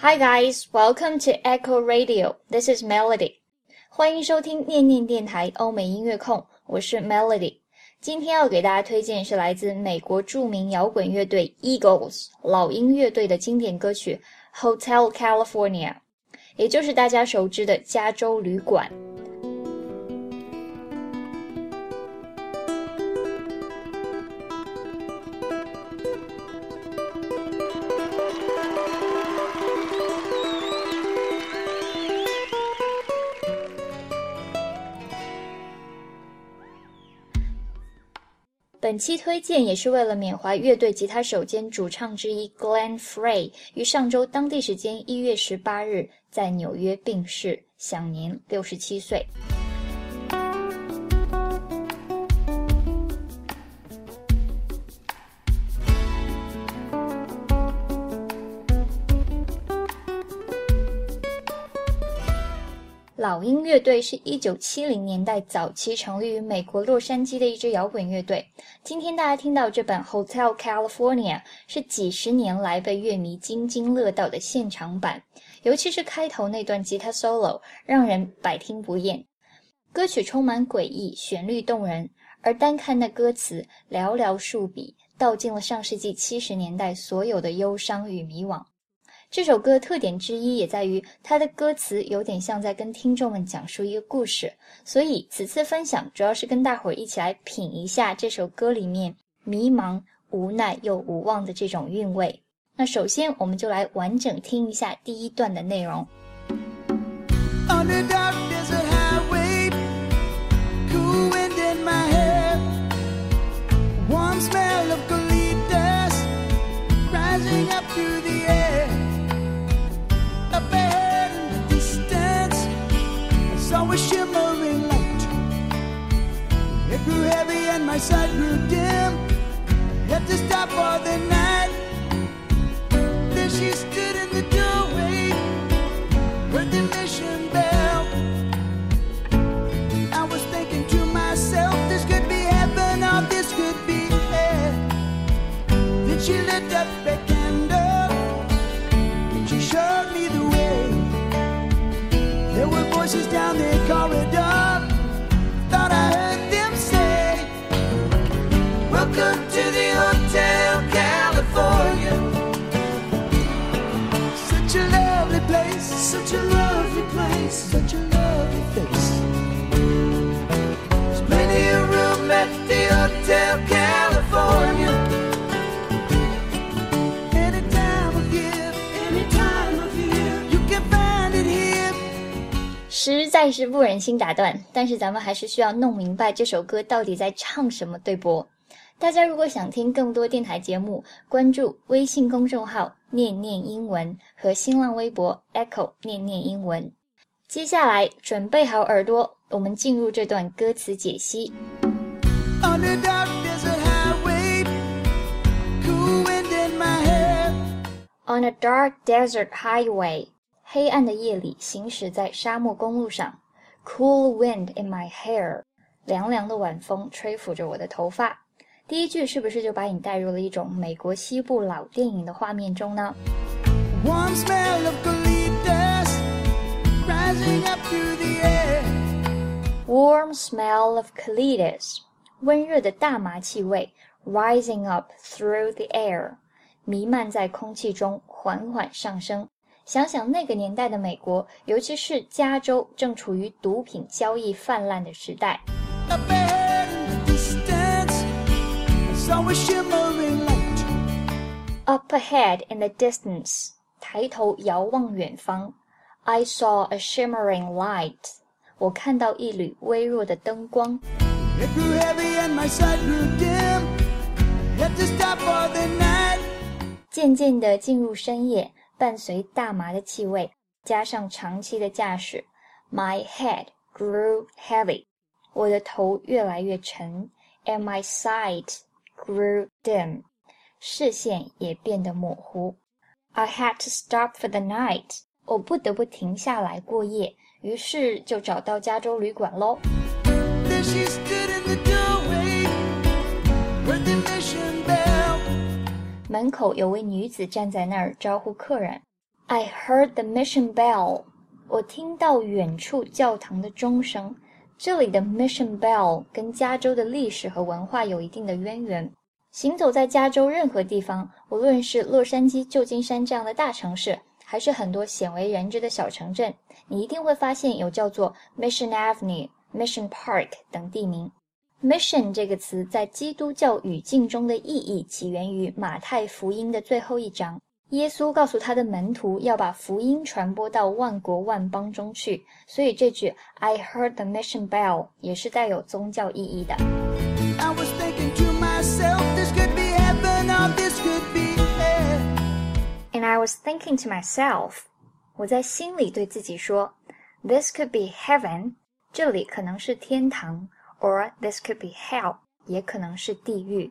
Hi guys, welcome to Echo Radio. This is Melody. 欢迎收听念念电台欧美音乐控，我是 Melody。今天要给大家推荐是来自美国着名摇滚乐队 Eagles 老鹰乐队的经典歌曲《Hotel California》， 也就是大家熟知的加州旅馆。本期推荐也是为了缅怀乐队吉他手兼主唱之一 Glenn Frey 于上周当地时间一月十八日在纽约病逝，享年六十七岁。老鹰乐队是一九七零年代早期成立于美国洛杉矶的一支摇滚乐队。今天大家听到这版《Hotel California》是几十年来被乐迷津津乐道的现场版，尤其是开头那段吉他 solo 让人百听不厌。歌曲充满诡异，旋律动人，而单看那歌词，寥寥数笔，道尽了上世纪七十年代所有的忧伤与迷惘。这首歌特点之一也在于它的歌词有点像在跟听众们讲述一个故事，所以此次分享主要是跟大伙儿一起来品一下这首歌里面迷茫、无奈又无望的这种韵味。那首先我们就来完整听一下第一段的内容。My sight grew dim. Had to stop for the night. Then she stood in the doorway, heard the mission bell. I was thinking to myself, this could be heaven or this could be hell. Then she lit up a candle, and she showed me the way. There were voices down the corridor. A lovely place, such a lovely face. There's plenty of room at the Hotel California. Any time of year, any time of year, you can find it here. 实在是不忍心打断，但是咱们还是需要弄明白这首歌到底在唱什么，对不？大家如果想听更多电台节目，关注微信公众号“念念英文”和新浪微博 “Echo 念念英文”。接下来准备好耳朵，我们进入这段歌词解析。On a dark desert highway, 黑暗的夜里行驶在沙漠公路上。Cool wind in my hair，凉凉的晚风吹拂着我的头发。第一句是不是就把你带入了一种美国西部老电影的画面中呢？Warm smell of colitas rising up through the air. Warm smell of colitas，温热的大麻气味 rising up through the air，弥漫在空气中，缓缓上升。想想那个年代的美国，尤其是加州，正处于毒品交易泛滥的时代。Up ahead in the distance，抬头遥望远方。I saw a shimmering light，我看到一缕微弱的灯光。渐渐地进入深夜，伴随大麻的气味，加上长期的驾驶，My head grew heavy，我的头越来越沉，and my sight grew dim，视线也变得模糊。I had to stop for the night，我不得不停下来过夜， 于是就找到加州旅馆喽。门口有位女子站在那儿招呼客人。I heard the mission bell。我听到远处教堂的钟声。 这里的 mission bell 跟加州的历史和文化有一定的渊源。行走在加州任何地方，无论是洛杉矶、旧金山这样的大城市，还是很多鲜为人知的小城镇，你一定会发现有叫做 Mission Avenue、Mission Park 等地名。Mission 这个词在基督教语境中的意义起源于马太福音的最后一章。耶稣告诉他的门徒要把福音传播到万国万邦中去，所以这句 "I heard the mission bell" 也是带有宗教意义的。And I was thinking to myself，我在心里对自己说，This could be heaven，这里可能是天堂，or this could be hell，也可能是地狱。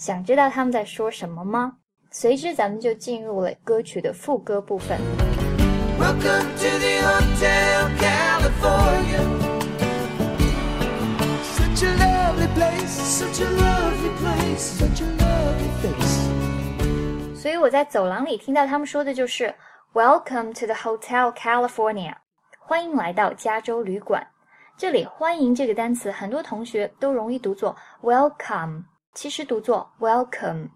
想知道他们在说什么吗？随之，咱们就进入了歌曲的副歌部分。Welcome to the Hotel California. Such a lovely place, such a lovely place, such a lovely face. 所以我在走廊里听到他们说的就是 “Welcome to the Hotel California”，欢迎来到加州旅馆。这里“欢迎”这个单词，很多同学都容易读作 “welcome”。其实读作 welcome。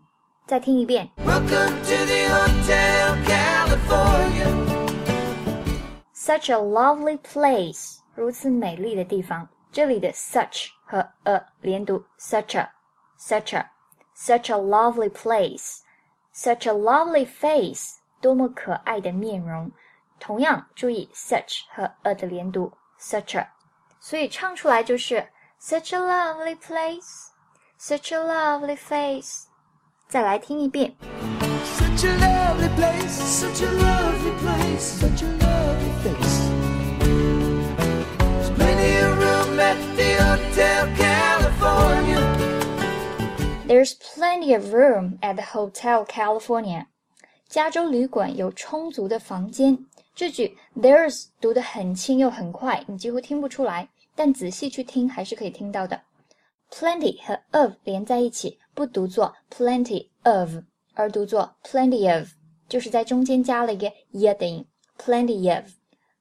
再听一遍。Welcome to the Hotel California. Such a lovely place，如此美丽的地方。这里的 such 和 a 连读，such a，such a，such a lovely place，such a lovely face，多么可爱的面容。同样注意 such 和 a 的连读，such a，所以唱出来就是 such a lovely place。 Such a lovely face，再来听一遍。Such a lovely place, such a lovely place, such a lovely face. There's plenty of room at the Hotel California. There's plenty of room at the Hotel California. 加州旅馆有充足的房间。这句 there's 读得很轻又很快，你几乎听不出来，但仔细去听还是可以听到的。 Plenty 和 of 连在一起，不读作 plenty of，而读作 plenty of，就是在中间加了一个 y 的音。Plenty of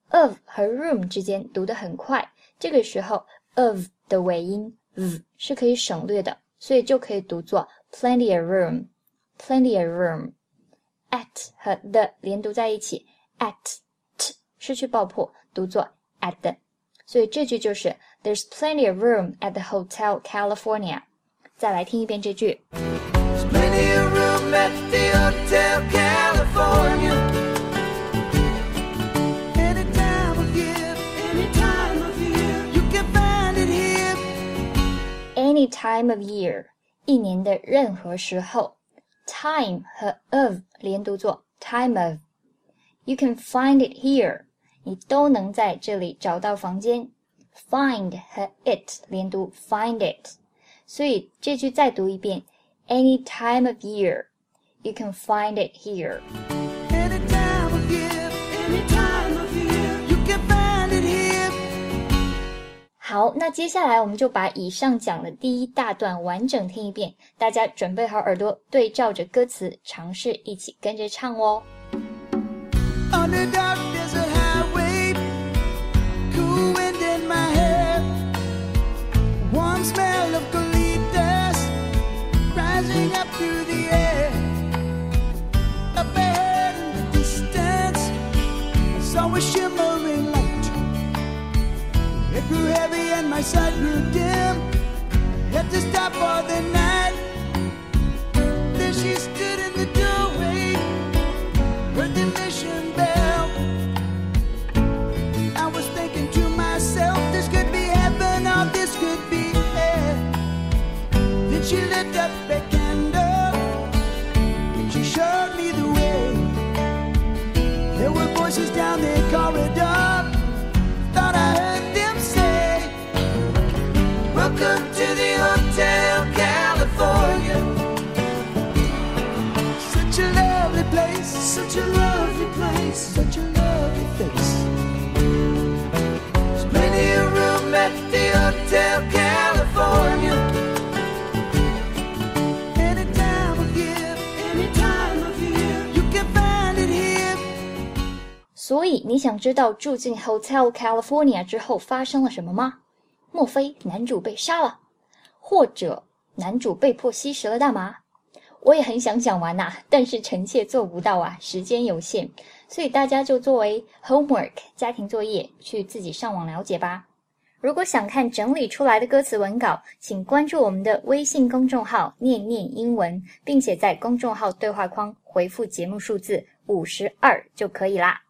of 和 room 之间读得很快，这个时候 of 的尾音 v 是可以省略的，所以就可以读作 plenty of room。Plenty of room。At 和 the 连读在一起，at t 失去爆破，读作 at。所以这句就是 There's plenty of room at the Hotel California。再来听一遍这句。There's plenty of room at the Hotel California. Any time of year, any time of year, you can find it here. Any time of year，一年的任何时候。Time 和 of 连读作 time of。You can find it here，你都能在这里找到房间。 Find 和 it 连读，find it。所以这句再读一遍：Any time of year, you can find it here. Any time of year, any time of year, you can find it here. 好，那接下来我们就把以上讲的第一大段完整听一遍，大家准备好耳朵，对照着歌词，尝试一起跟着唱哦。my sight grew dim. Had to stop for the night. Then she stood in the doorway, heard the mission bell. I was thinking to myself, this could be heaven or this could be hell. Then she lit up a candle and she showed me the way. There were voices down the corridor. Welcome to the Hotel California. Such a lovely place, such a lovely place, such a lovely face. There's plenty of room at the Hotel California. Any time of year, any time of year, you can find it here. 所以你想知道住进 Hotel California 之后发生了什么吗？ 莫非男主被杀了，或者男主被迫吸食了大麻？我也很想讲完呐、但是臣妾做不到啊，时间有限，所以大家就作为 homework 家庭作业去自己上网了解吧。如果想看整理出来的歌词文稿，请关注我们的微信公众号“念念英文”，并且在公众号对话框回复节目数字五十二就可以啦。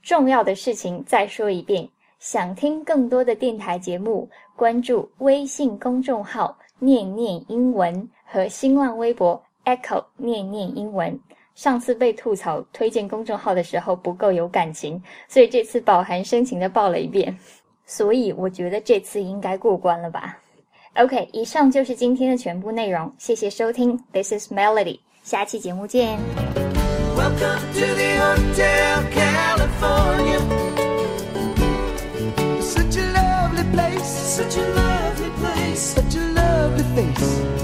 重要的事情再说一遍，想听更多的电台节目，关注微信公众号“念念英文”和新浪微博 Echo 念念英文。上次被吐槽推荐公众号的时候不够有感情，所以这次饱含深情的报了一遍。所以我觉得这次应该过关了吧？OK，以上就是今天的全部内容，谢谢收听，This is Melody，下期节目见。Welcome to the Hotel California ordens.